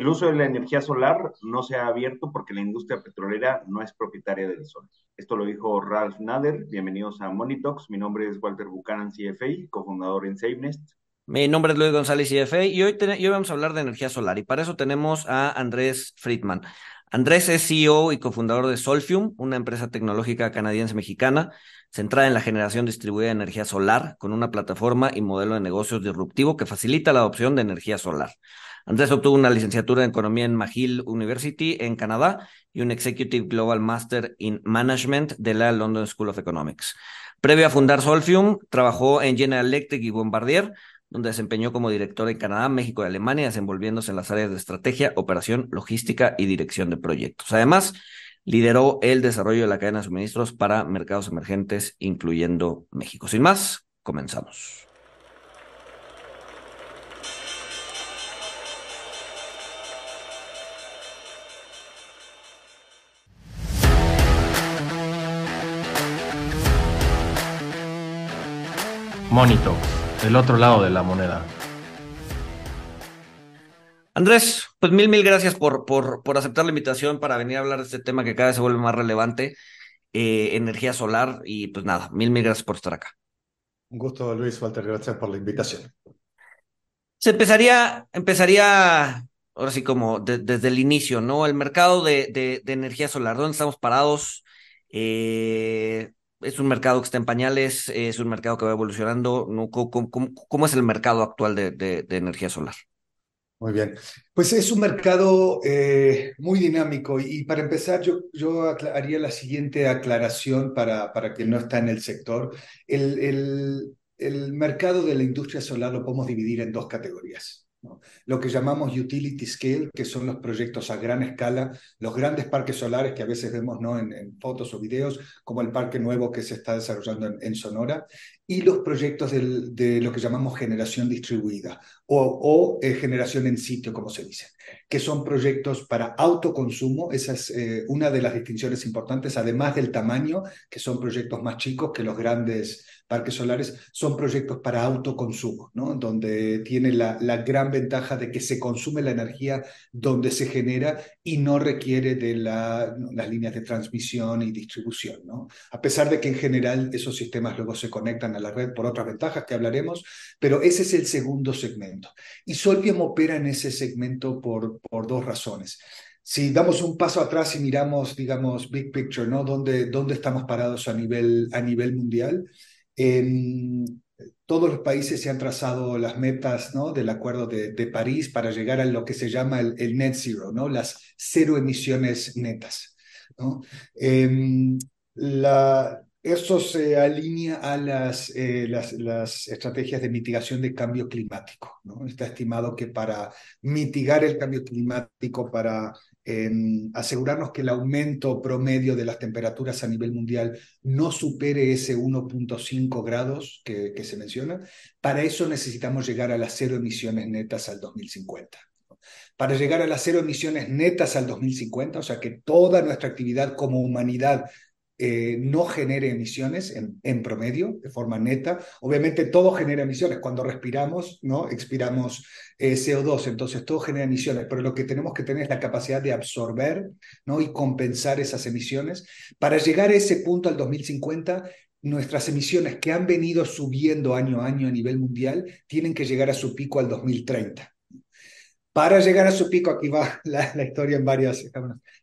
El uso de la energía solar no se ha abierto porque la industria petrolera no es propietaria del sol. Esto lo dijo Ralph Nader. Bienvenidos a Monitox. Mi nombre es Walter Buchanan, CFA, cofundador en SafeNest. Mi nombre es Luis González, CFA, y hoy, hoy vamos a hablar de energía solar. Y para eso tenemos a Andrés Friedman. Andrés es CEO y cofundador de Solfium, una empresa tecnológica canadiense-mexicana centrada en la generación distribuida de energía solar, con una plataforma y modelo de negocios disruptivo que facilita la adopción de energía solar. Andrés obtuvo una licenciatura en Economía en McGill University en Canadá y un Executive Global Master in Management de la London School of Economics. Previo a fundar Solfium, trabajó en General Electric y Bombardier, donde desempeñó como director en Canadá, México y Alemania, desenvolviéndose en las áreas de estrategia, operación, logística y dirección de proyectos. Además, lideró el desarrollo de la cadena de suministros para mercados emergentes, incluyendo México. Sin más, comenzamos. Monito, el otro lado de la moneda. Andrés, pues mil, mil gracias por, por, por aceptar la invitación para venir a hablar de este tema que cada vez se vuelve más relevante, eh, energía solar, y pues nada, mil, mil gracias por estar acá. Un gusto, Luis Walter, gracias por la invitación. Se empezaría, empezaría ahora sí como desde el inicio, ¿no? El mercado de, de, de energía solar, ¿dónde estamos parados? Eh, es un mercado que está en pañales, es un mercado que va evolucionando. ¿Cómo, cómo, es el mercado actual de, de, de, energía solar? Muy bien, pues es un mercado eh, muy dinámico y, para empezar yo, yo haría la siguiente aclaración para, para quien no está en el sector. El, el, el mercado de la industria solar lo podemos dividir en dos categorías. Lo que llamamos utility scale, que son los proyectos a gran escala, los grandes parques solares que a veces vemos ¿no? en, fotos o videos, como el parque nuevo que se está desarrollando en, Sonora, y los proyectos de lo que llamamos generación distribuida o, eh, generación en sitio, como se dice, que son proyectos para autoconsumo. Esa es eh, una de las distinciones importantes, además del tamaño, que son proyectos más chicos que los grandes parques solares, son proyectos para autoconsumo, ¿no? donde tiene la, la gran ventaja de que se consume la energía donde se genera y no requiere de la, las líneas de transmisión y distribución. ¿no? A pesar de que en general esos sistemas luego se conectan a la red por otras ventajas que hablaremos, pero ese es el segundo segmento. Y Solvium opera en ese segmento por, por dos razones. Si damos un paso atrás y miramos, digamos, big picture, ¿no? ¿Dónde, dónde estamos parados a nivel, a nivel mundial? Todos los países se han trazado las metas del Acuerdo de, París para llegar a lo que se llama el, net zero, las cero emisiones netas. la, esto se alinea a las, eh, las, estrategias de mitigación de cambio climático. Está estimado que para mitigar el cambio climático, para eh, asegurarnos que el aumento promedio de las temperaturas a nivel mundial no supere ese 1.5 grados que, que se menciona, para eso necesitamos llegar a las cero emisiones netas al 2050 para llegar a las cero emisiones netas al 2050, o sea que toda nuestra actividad como humanidad eh, no genere emisiones en, promedio, de forma neta. Obviamente todo genera emisiones. Cuando respiramos, ¿no? expiramos eh, CO2, entonces todo genera emisiones, pero lo que tenemos que tener es la capacidad de absorber ¿no? y compensar esas emisiones. Para llegar a ese punto al 2050, nuestras emisiones que han venido subiendo año a año a nivel mundial tienen que llegar a su pico al 2030. Para llegar a su pico, aquí va la, historia en varias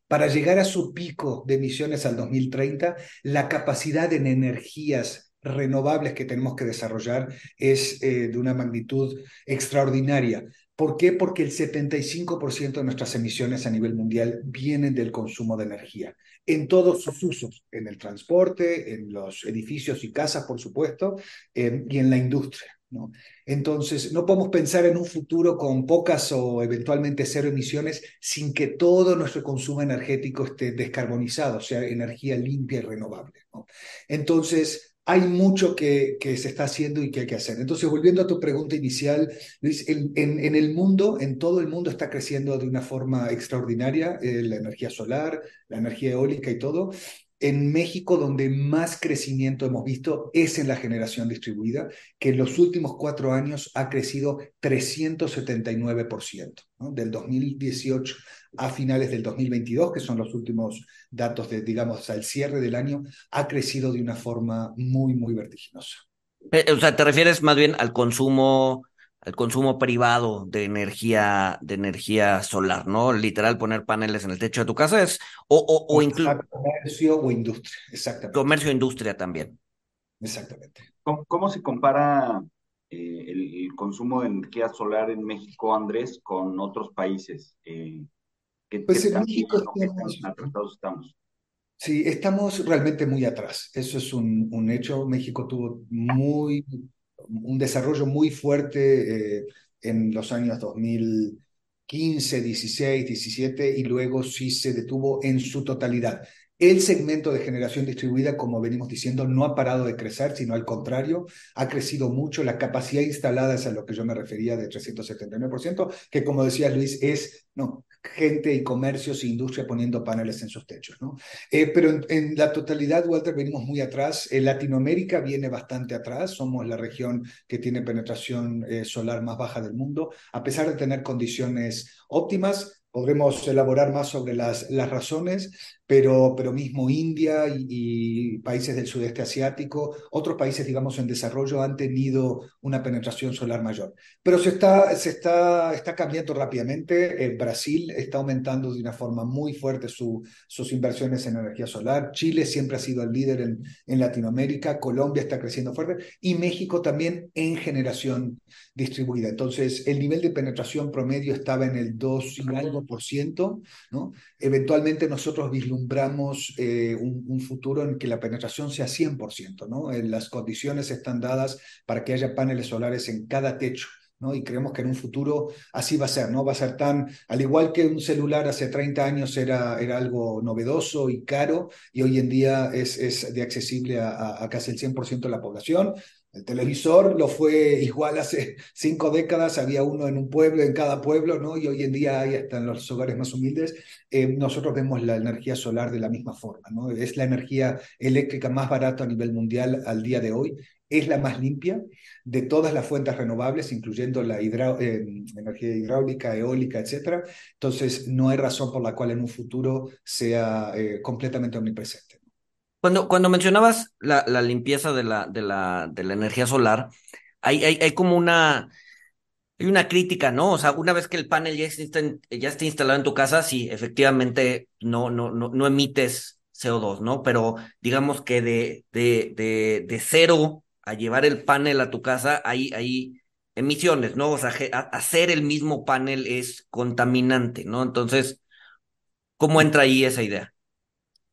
para llegar a su pico de emisiones al 2030, la capacidad en energías renovables que tenemos que desarrollar es eh, de una magnitud extraordinaria. ¿Por qué? Porque el 75% de nuestras emisiones a nivel mundial vienen del consumo de energía, en todos sus usos, en el transporte, en los edificios y casas, por supuesto, eh, y en la industria. ¿no? Entonces, no podemos pensar en un futuro con pocas o eventualmente cero emisiones sin que todo nuestro consumo energético esté descarbonizado, o sea, energía limpia y renovable. ¿no? Entonces, hay mucho que, se está haciendo y que hay que hacer. Entonces, volviendo a tu pregunta inicial, Luis, en el mundo, en todo el mundo está creciendo de una forma extraordinaria eh, la energía solar, la energía eólica y todo. En México, donde más crecimiento hemos visto es en la generación distribuida, que en los últimos cuatro años ha crecido 379%, ¿no? del 2018 a finales del 2022, que son los últimos datos de, digamos, al cierre del año, ha crecido de una forma muy, muy vertiginosa. O sea, te refieres más bien al consumo el consumo privado de energía, de energía solar, ¿no? Literal poner paneles en el techo de tu casa es, o, o, o incluso... Comercio o industria, exactamente. Comercio e industria también. Exactamente. ¿Cómo, cómo se compara eh, el, el, consumo de energía solar en México, Andrés, con otros países? Eh, ¿qué, pues en México estamos, atrasados estamos? Sí, estamos realmente muy atrás. Eso es un, un hecho. México tuvo muy un desarrollo muy fuerte eh, en los años 2015, 16, 17 y luego sí se detuvo en su totalidad. El segmento de generación distribuida, como venimos diciendo, no ha parado de crecer, sino al contrario, ha crecido mucho. La capacidad instalada es a lo que yo me refería de 379%, que como decía Luis, es no, gente y comercios e industria poniendo paneles en sus techos. ¿no? Eh, pero en, la totalidad, Walter, venimos muy atrás. En Latinoamérica viene bastante atrás. Somos la región que tiene penetración eh, solar más baja del mundo. A pesar de tener condiciones óptimas, podremos elaborar más sobre las, las razones, pero, pero mismo India y, y, países del sudeste asiático, otros países, digamos, en desarrollo han tenido una penetración solar mayor. Pero se está, se está, está cambiando rápidamente. Eh, Brasil está aumentando de una forma muy fuerte su, sus inversiones en energía solar. Chile siempre ha sido el líder en, en Latinoamérica. Colombia está creciendo fuerte. Y México también en generación distribuida. Entonces, el nivel de penetración promedio estaba en el 2 y algo por ciento, ¿no? Eventualmente nosotros vislumbramos vislumbramos eh, un, futuro en que la penetración sea 100%, ¿no? En las condiciones están dadas para que haya paneles solares en cada techo. ¿no? Y creemos que en un futuro así va a ser, ¿no? Va a ser tan, al igual que un celular hace 30 años era, era algo novedoso y caro, y hoy en día es, es de accesible a casi el 100% de la población, el televisor lo fue igual hace cinco décadas, había uno en un pueblo, en cada pueblo, ¿no? Y hoy en día hay hasta en los hogares más humildes. Eh, nosotros vemos la energía solar de la misma forma, ¿no? Es la energía eléctrica más barata a nivel mundial al día de hoy. Es la más limpia de todas las fuentes renovables, incluyendo la eh, energía hidráulica, eólica, etc. Entonces, no hay razón por la cual en un futuro sea eh, completamente omnipresente. Cuando, cuando mencionabas la, la limpieza de la, de, la, de la energía solar, hay, hay, hay como una, hay una crítica, ¿no? O sea, una vez que el panel ya esté, ya esté instalado en tu casa, sí, efectivamente no, no, no, no emites CO2, ¿no? Pero digamos que de, de, de, de cero a llevar el panel a tu casa, hay, hay emisiones, ¿no? O sea, hacer el mismo panel es contaminante, ¿no? Entonces, ¿cómo entra ahí esa idea?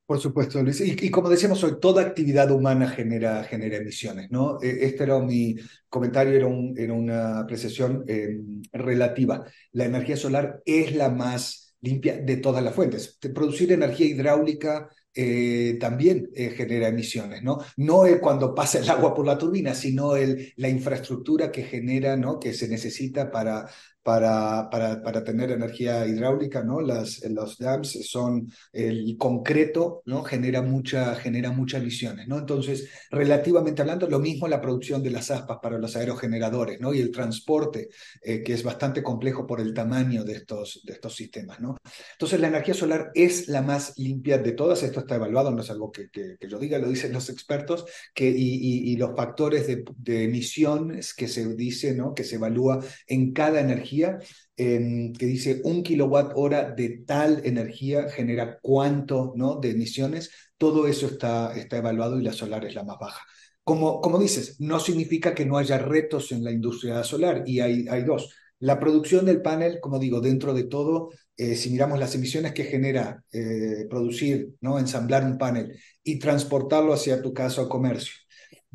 Por supuesto, Luis. Y, como decíamos hoy, toda actividad humana genera, genera emisiones, ¿no? Este era mi comentario, era, un, era una apreciación eh, relativa. La energía solar es la más limpia de todas las fuentes. Producir energía hidráulica eh, también eh, genera emisiones, ¿no? No es cuando pasa el agua por la turbina, sino el, la infraestructura que genera, ¿no? Que se necesita para para, para, para, tener energía hidráulica, ¿no? Las, los dams son el concreto, ¿no? Genera, mucha, genera muchas emisiones, ¿no? Entonces, relativamente hablando, lo mismo la producción de las aspas para los aerogeneradores, ¿no? Y el transporte, eh, que es bastante complejo por el tamaño de estos, de estos sistemas, ¿no? Entonces, la energía solar es la más limpia de todas, esto está evaluado, no es algo que, que, que yo diga, lo dicen los expertos, que, y, y, y los factores de, de emisiones que se dice, ¿no? Que se evalúa en cada energía eh, que dice un kilowatt hora de tal energía genera cuánto ¿no? de emisiones, todo eso está, está evaluado y la solar es la más baja. Como, como dices, no significa que no haya retos en la industria solar y hay, hay dos. La producción del panel, como digo, dentro de todo, eh, si miramos las emisiones que genera eh, producir, ¿no? ensamblar un panel y transportarlo hacia tu casa o comercio,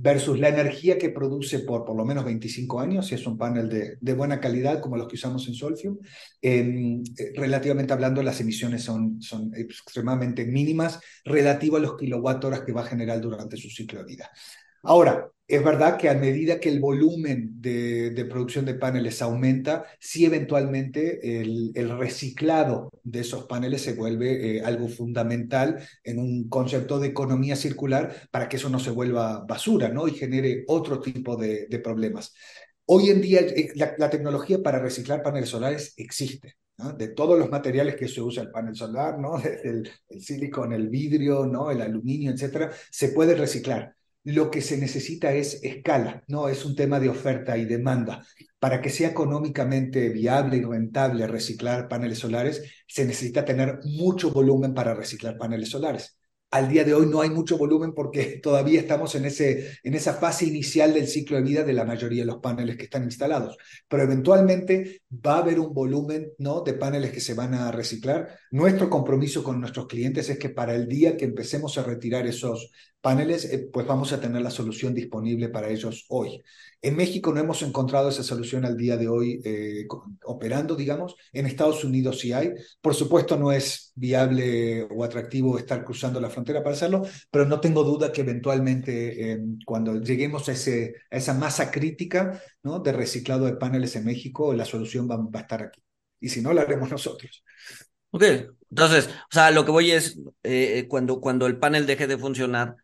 versus la energía que produce por por lo menos 25 años, si es un panel de, de buena calidad como los que usamos en Solfium. Eh, relativamente hablando, las emisiones son, son extremadamente mínimas relativo a los kilowatt horas que va a generar durante su ciclo de vida. Ahora, es verdad que a medida que el volumen de, producción de paneles aumenta, sí eventualmente el, reciclado de esos paneles se vuelve eh, algo fundamental en un concepto de economía circular para que eso no se vuelva basura ¿no? y genere otro tipo de, problemas. Hoy en día eh, la, tecnología para reciclar paneles solares existe. de todos los materiales que se usa el panel solar, ¿no? el, el silicón, el vidrio, ¿no? el aluminio, etcétera, se puede reciclar lo que se necesita es escala, no es un tema de oferta y demanda. Para que sea económicamente viable y rentable reciclar paneles solares, se necesita tener mucho volumen para reciclar paneles solares. Al día de hoy no hay mucho volumen porque todavía estamos en, ese, en esa fase inicial del ciclo de vida de la mayoría de los paneles que están instalados. Pero eventualmente va a haber un volumen ¿no? de paneles que se van a reciclar. Nuestro compromiso con nuestros clientes es que para el día que empecemos a retirar esos paneles, eh, pues vamos a tener la solución disponible para ellos hoy. En México no hemos encontrado esa solución al día de hoy eh, operando, digamos. En Estados Unidos sí hay. Por supuesto no es viable o atractivo estar cruzando la frontera para hacerlo, pero no tengo duda que eventualmente eh, cuando lleguemos a, ese, a esa masa crítica ¿no? de reciclado de paneles en México, la solución va, va a estar aquí. Y si no, la haremos nosotros. Ok, entonces, o sea, lo que voy es, cuando, cuando el panel deje de funcionar,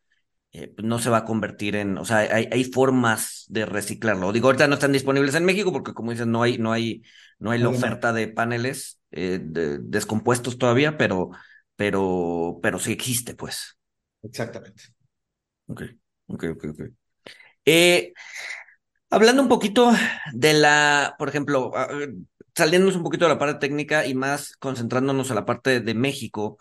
eh, pues, no se va a convertir en, o sea, hay, hay, formas de reciclarlo. Digo, ahorita no están disponibles en México porque, como dices, no hay, no hay, no hay la oferta de paneles eh, descompuestos todavía, pero, pero, pero sí existe, pues. Exactamente. Ok, ok, ok, ok. Eh, hablando un poquito de la, por ejemplo, ah, saliéndonos un poquito de la parte técnica y más concentrándonos en la parte de México,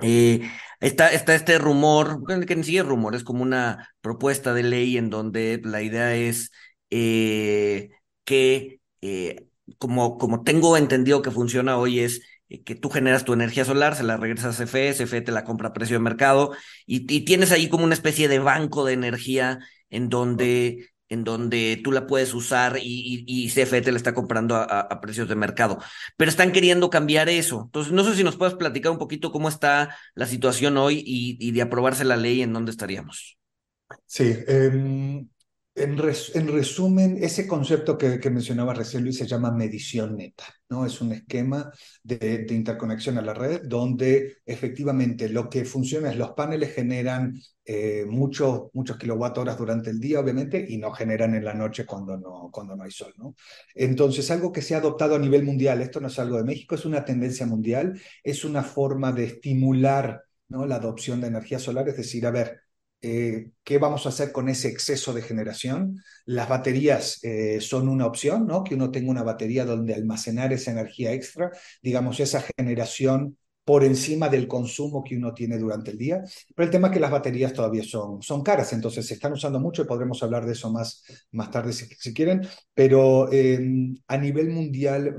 eh, está, está este rumor, que ni siquiera rumor, es como una propuesta de ley en donde la idea es eh, que, eh, como, como tengo entendido que funciona hoy, es que tú generas tu energía solar, se la regresas a CFE, CFE te la compra a precio de mercado y, y tienes ahí como una especie de banco de energía en donde en donde tú la puedes usar y, y, CFE te la está comprando a, precios de mercado. Pero están queriendo cambiar eso. Entonces, no sé si nos puedes platicar un poquito cómo está la situación hoy y, de aprobarse la ley, en dónde estaríamos. Sí, em, en, resumen, ese concepto que, mencionaba recién Luis se llama medición neta, ¿no? Es un esquema de, interconexión a la red donde efectivamente lo que funciona es los paneles generan eh, muchos kilowatt horas durante el día, obviamente, y no generan en la noche cuando no, cuando no hay sol, ¿no? Entonces, algo que se ha adoptado a nivel mundial, esto no es algo de México, es una tendencia mundial, es una forma de estimular ¿no? la adopción de energía solar, es decir, a ver, eh, ¿qué vamos a hacer con ese exceso de generación? Las baterías eh, son una opción, ¿no? Que uno tenga una batería donde almacenar esa energía extra, digamos, esa generación por encima del consumo que uno tiene durante el día. Pero el tema es que las baterías todavía son, son caras, entonces se están usando mucho y podremos hablar de eso más, más tarde si, si quieren. Pero em, a nivel mundial,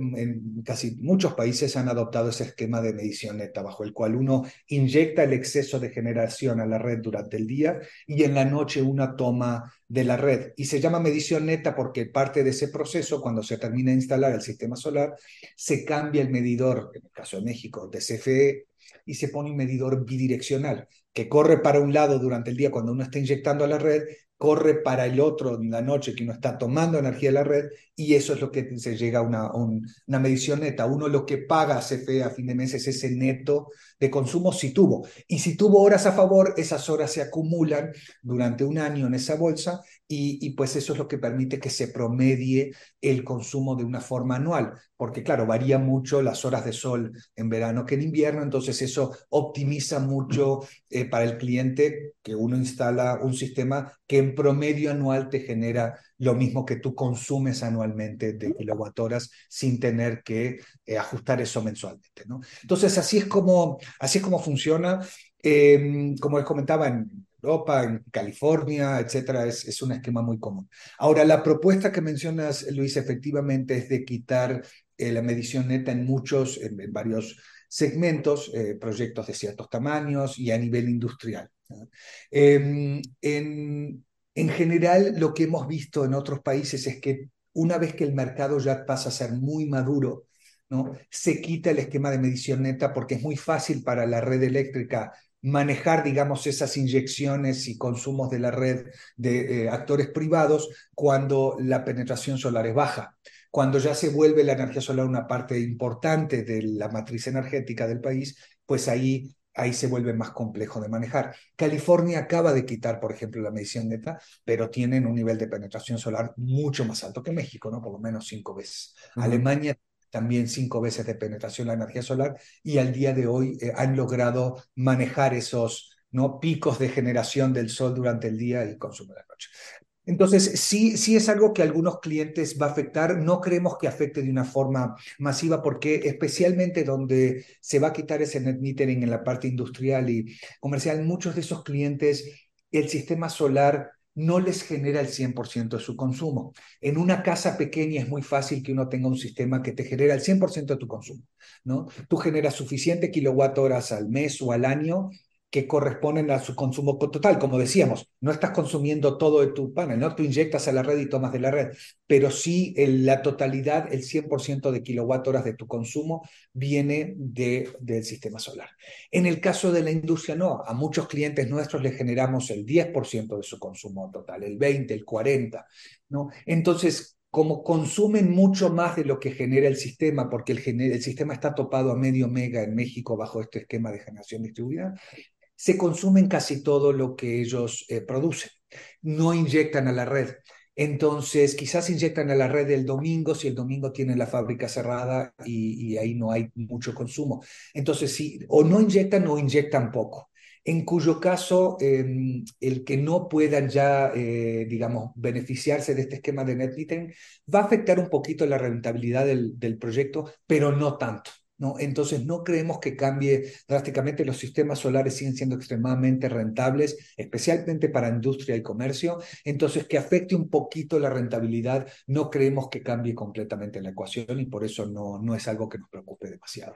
casi muchos países han adoptado ese esquema de medición neta, bajo el cual uno inyecta el exceso de generación a la red durante el día y en la noche una toma de la red. Y se llama medición neta porque parte de ese proceso, cuando se termina de instalar el sistema solar, se cambia el medidor, en el caso de México, de CFE, y se pone un medidor bidireccional, que corre para un lado durante el día cuando uno está inyectando a la red corre para el otro en la noche que uno está tomando energía de la red y eso es lo que se llega a una, una medición neta. Uno lo que paga a CFE a fin de mes es ese neto de consumo si tuvo. Y si tuvo horas a favor, esas horas se acumulan durante un año en esa bolsa y, pues eso es lo que permite que se promedie el consumo de una forma anual, porque claro, varía mucho las horas de sol en verano que en invierno, entonces eso optimiza mucho eh, para el cliente que uno instala un sistema que en promedio anual te genera lo mismo que tú consumes anualmente de kilowatt horas sin tener que eh, ajustar eso mensualmente. ¿no? Entonces así es como, así es como funciona. Em, como les comentaba, en Europa, en California, etcétera, es, es un esquema muy común. Ahora, la propuesta que mencionas, Luis, efectivamente es de quitar eh, la medición neta en muchos, en, varios segmentos, eh, proyectos de ciertos tamaños y a nivel industrial. Em, en, en general, lo que hemos visto en otros países es que una vez que el mercado ya pasa a ser muy maduro, ¿no? se quita el esquema de medición neta porque es muy fácil para la red eléctrica manejar, digamos, esas inyecciones y consumos de la red de eh, actores privados cuando la penetración solar es baja. Cuando ya se vuelve la energía solar una parte importante de la matriz energética del país, pues ahí ahí se vuelve más complejo de manejar. California acaba de quitar, por ejemplo, la medición neta, pero tienen un nivel de penetración solar mucho más alto que México, ¿no? Por lo menos cinco veces. Alemania también cinco veces de penetración la energía solar y al día de hoy eh, han logrado manejar esos ¿no? picos de generación del sol durante el día y consumo de la noche. Entonces, sí, sí es algo que a algunos clientes va a afectar. No creemos que afecte de una forma masiva porque especialmente donde se va a quitar ese net metering en la parte industrial y comercial, muchos de esos clientes, el sistema solar no les genera el 100% de su consumo. En una casa pequeña es muy fácil que uno tenga un sistema que te genera el 100% de tu consumo, ¿no? Tú generas suficiente kilowatt horas al mes o al año que corresponden a su consumo total. Como decíamos, no estás consumiendo todo de tu panel, ¿no? Tú inyectas a la red y tomas de la red, pero sí la totalidad, el 100% de kilowatt horas de tu consumo viene de, del sistema solar. En el caso de la industria, no. A muchos clientes nuestros les generamos el 10% de su consumo total, el 20, el 40, ¿no? Entonces, como consumen mucho más de lo que genera el sistema, porque el, el, sistema está topado a medio mega en México bajo este esquema de generación distribuida, se consumen casi todo lo que ellos eh, producen. No inyectan a la red. Entonces, quizás inyectan a la red el domingo si el domingo tiene la fábrica cerrada y, ahí no hay mucho consumo. Entonces, sí, o no inyectan o inyectan poco. En cuyo caso, em, el que no puedan ya, eh, digamos, beneficiarse de este esquema de net va a afectar un poquito la rentabilidad del proyecto, pero no tanto. ¿No? Entonces no creemos que cambie drásticamente. Los sistemas solares siguen siendo extremadamente rentables, especialmente para industria y comercio. Entonces que afecte un poquito la rentabilidad, no creemos que cambie completamente la ecuación y por eso no, no es algo que nos preocupe demasiado.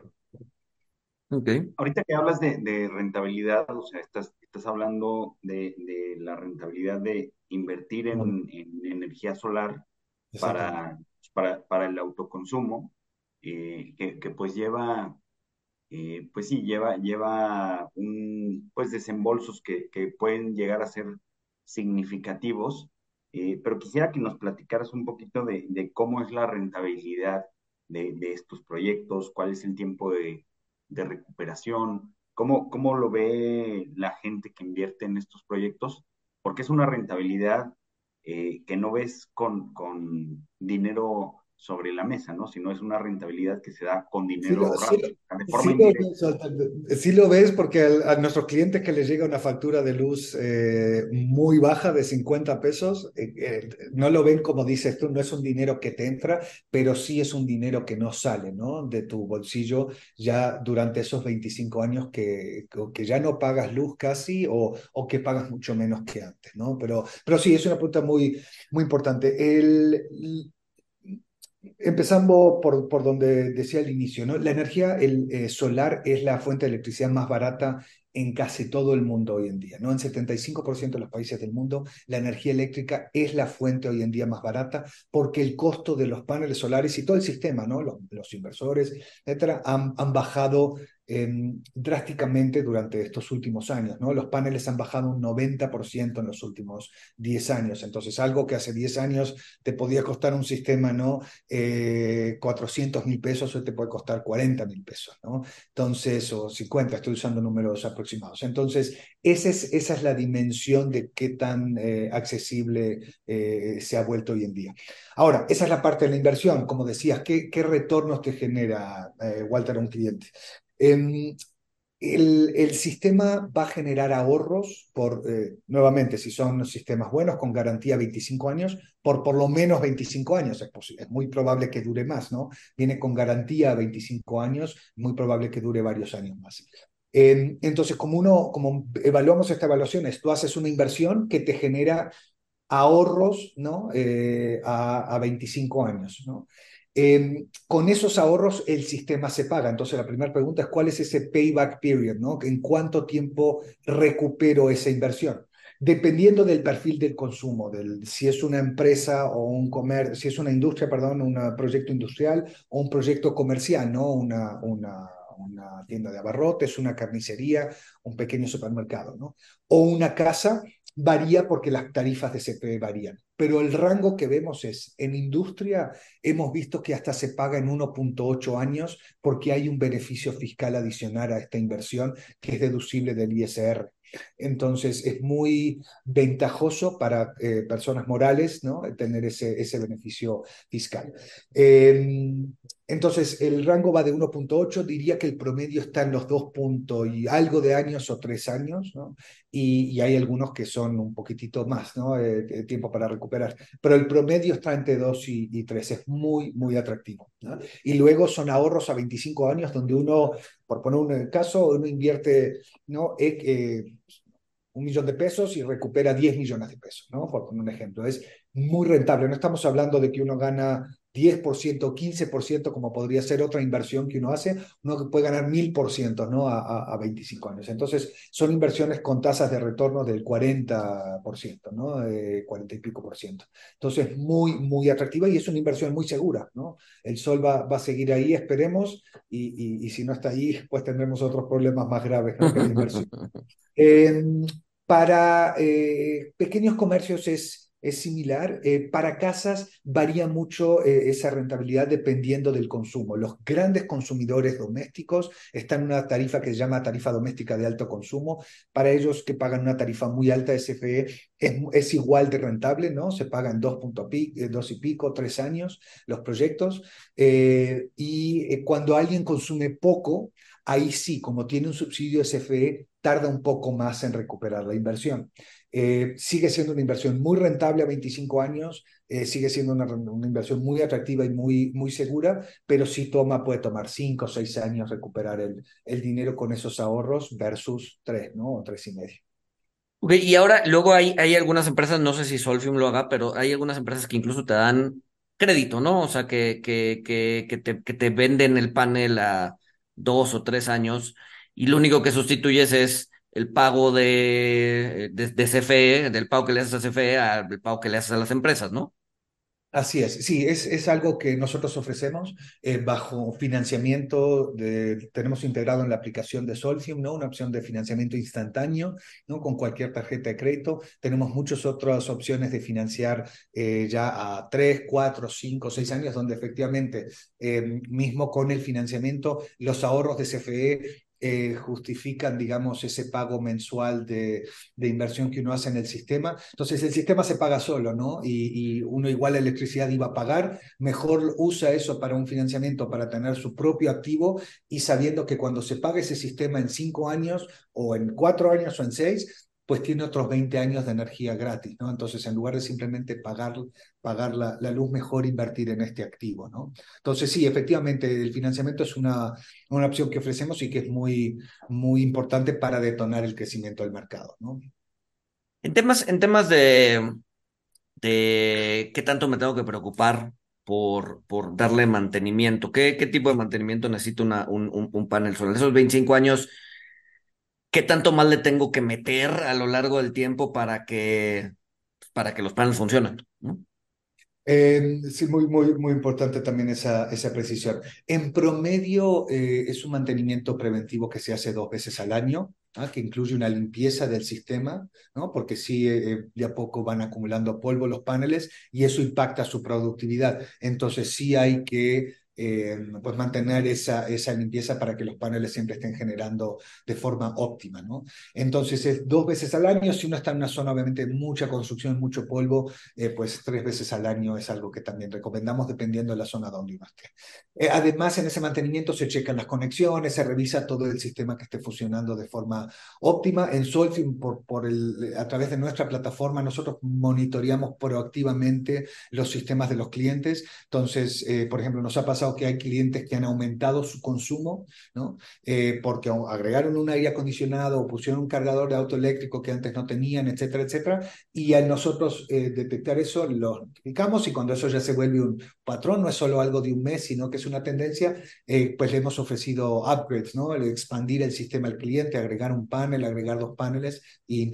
Okay. Ahorita que hablas de, rentabilidad, o sea, estás, estás hablando de, la rentabilidad de invertir en, energía solar para, para, para el autoconsumo. Eh, que, pues lleva, eh, pues sí, lleva, lleva un, pues desembolsos que, que pueden llegar a ser significativos, eh, pero quisiera que nos platicaras un poquito de, cómo es la rentabilidad de, estos proyectos, cuál es el tiempo de, de recuperación, cómo, cómo lo ve la gente que invierte en estos proyectos, porque es una rentabilidad que no ves con, con dinero sobre la mesa, ¿no? Si no es una rentabilidad que se da con dinero sí, sí, lo, ves porque a, nuestros clientes que les llega una factura de luz eh, muy baja de 50 pesos, eh, eh, no lo ven como dices tú, no es un dinero que te entra, pero sí es un dinero que no sale, ¿no? De tu bolsillo ya durante esos 25 años que, que ya no pagas luz casi o, o que pagas mucho menos que antes, ¿no? Pero, pero sí, es una pregunta muy, muy importante. El, Empezando por, por donde decía al inicio. La energía el, eh, solar es la fuente de electricidad más barata en casi todo el mundo hoy en día. ¿no? En 75% de los países del mundo, la energía eléctrica es la fuente hoy en día más barata porque el costo de los paneles solares y todo el sistema, ¿no? los, los inversores, etcétera, han, han bajado drásticamente durante estos últimos años. Los paneles han bajado un 90% en los últimos 10 años. Entonces, algo que hace 10 años te podía costar un sistema ¿no? 400 eh, mil pesos, hoy te puede costar 40 mil pesos. Entonces, o 50, estoy usando números aproximados. Entonces, esa es, la dimensión de qué tan eh, accesible eh, se ha vuelto hoy en día. Ahora, esa es la parte de la inversión. Como decías, ¿qué, qué retornos te genera, Walter, a un cliente? Em, el, el, sistema va a generar ahorros por, eh, nuevamente, si son sistemas buenos, con garantía 25 años, por por lo menos 25 años. Es, es muy probable que dure más, ¿no? Viene con garantía 25 años, muy probable que dure varios años más. Em, entonces, como uno, como evaluamos esta evaluación, es tú haces una inversión que te genera ahorros, ¿no? Eh, a, a 25 años, ¿no? Em, con esos ahorros el sistema se paga. Entonces la primera pregunta es cuál es ese payback period, ¿no? ¿En cuánto tiempo recupero esa inversión? Dependiendo del perfil del consumo, del, si es una empresa o un comercio, si es una industria, perdón, un proyecto industrial o un proyecto comercial, ¿no? Una, una tienda de abarrotes, una carnicería, un pequeño supermercado, ¿no? O una casa varía porque las tarifas de CPE varían. Pero el rango que vemos es, en industria hemos visto que hasta se paga en 1.8 años porque hay un beneficio fiscal adicional a esta inversión que es deducible del ISR. Entonces es muy ventajoso para eh, personas morales ¿no? tener ese, ese beneficio fiscal. Em, entonces el rango va de 1.8, diría que el promedio está en los 2 puntos y algo de años o 3 años, ¿no? y, hay algunos que son un poquitito más, ¿no? Eh, tiempo para recuperar, pero el promedio está entre 2 y, y 3, es muy, muy atractivo. ¿no? Y luego son ahorros a 25 años donde uno, por poner un caso, uno invierte ¿no? Eh, un millón de pesos y recupera 10 millones de pesos, ¿no? Por un ejemplo. Es muy rentable. No estamos hablando de que uno gana 10% o 15% como podría ser otra inversión que uno hace, uno puede ganar 1000% ¿no? A, a, 25 años. Entonces, son inversiones con tasas de retorno del 40%, ¿no? 40 y pico por ciento. Entonces, muy, muy atractiva y es una inversión muy segura, ¿no? El sol va, va a seguir ahí, esperemos, y, y, si no está ahí, pues tendremos otros problemas más graves ¿no? que la inversión. Em, para eh, pequeños comercios es es similar. Eh, para casas varía mucho eh, esa rentabilidad dependiendo del consumo. Los grandes consumidores domésticos están en una tarifa que se llama tarifa doméstica de alto consumo. Para ellos que pagan una tarifa muy alta SFE es, es igual de rentable, ¿no? Se pagan dos, eh, dos y pico, tres años los proyectos. y cuando alguien consume poco, ahí sí, como tiene un subsidio SFE, tarda un poco más en recuperar la inversión. Eh, sigue siendo una inversión muy rentable a 25 años, eh, sigue siendo una, una, inversión muy atractiva y muy, muy segura, pero sí toma, puede tomar 5 o 6 años recuperar el, el dinero con esos ahorros versus 3, ¿no? O 3 y medio. Y ahora, luego hay, hay algunas empresas, no sé si Solfium lo haga, pero hay algunas empresas que incluso te dan crédito, ¿no? O sea, que, que, que, que, te, que te venden el panel a dos o tres años y lo único que sustituyes es el pago de, de, CFE, del pago que le haces a CFE al pago que le haces a las empresas, ¿no? Así es, sí, es, es algo que nosotros ofrecemos eh, bajo financiamiento, de, tenemos integrado en la aplicación de Solcium, ¿no? Una opción de financiamiento instantáneo, ¿no? Con cualquier tarjeta de crédito. Tenemos muchas otras opciones de financiar eh, ya a tres, cuatro, cinco, seis años, donde efectivamente, eh, mismo con el financiamiento, los ahorros de CFE eh, justifican, digamos, ese pago mensual de, de, inversión que uno hace en el sistema. Entonces, el sistema se paga solo, ¿no? Y, uno igual la electricidad iba a pagar, mejor usa eso para un financiamiento, para tener su propio activo y sabiendo que cuando se paga ese sistema en cinco años o en cuatro años o en seis, pues tiene otros 20 años de energía gratis, ¿no? Entonces, en lugar de simplemente pagar, pagar la, luz, mejor invertir en este activo, ¿no? Entonces, sí, efectivamente, el financiamiento es una, una opción que ofrecemos y que es muy, muy importante para detonar el crecimiento del mercado, ¿no? En temas, en temas de, de qué tanto me tengo que preocupar por, por darle mantenimiento, ¿qué, qué tipo de mantenimiento necesita un, un, un panel solar? Esos 25 años qué tanto más le tengo que meter a lo largo del tiempo para que, para que los paneles funcionen. ¿no? Eh, sí, muy, muy, muy importante también esa, esa precisión. En promedio eh, es un mantenimiento preventivo que se hace dos veces al año, ¿ah? que incluye una limpieza del sistema, ¿no? porque sí, eh, de a poco van acumulando polvo los paneles y eso impacta su productividad. Entonces sí hay que eh, pues mantener esa, esa limpieza para que los paneles siempre estén generando de forma óptima. ¿no? Entonces es dos veces al año, si uno está en una zona obviamente mucha construcción, mucho polvo, eh, pues tres veces al año es algo que también recomendamos dependiendo de la zona donde uno esté. Eh, además, en ese mantenimiento se checan las conexiones, se revisa todo el sistema que esté funcionando de forma óptima. En Solfin, por, por el, a través de nuestra plataforma, nosotros monitoreamos proactivamente los sistemas de los clientes. Entonces, por ejemplo, nos ha pasado que hay clientes que han aumentado su consumo, ¿no? Eh, porque agregaron un aire acondicionado o pusieron un cargador de auto eléctrico que antes no tenían, etcétera, etcétera. Y al nosotros eh, detectar eso, lo notificamos y cuando eso ya se vuelve un patrón, no es solo algo de un mes, sino que es una tendencia, eh, pues le hemos ofrecido upgrades, ¿no? El expandir el sistema al cliente, agregar un panel, agregar dos paneles y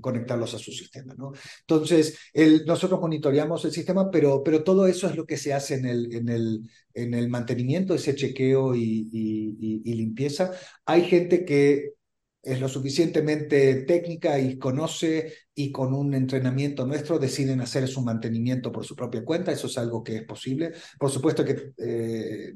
conectarlos a su sistema, ¿no? Entonces, nosotros monitoreamos el sistema, pero, pero todo eso es lo que se hace en el, en el en el mantenimiento, ese chequeo y, limpieza. Hay gente que es lo suficientemente técnica y conoce y con un entrenamiento nuestro deciden hacer su mantenimiento por su propia cuenta. Eso es algo que es posible. Por supuesto que eh,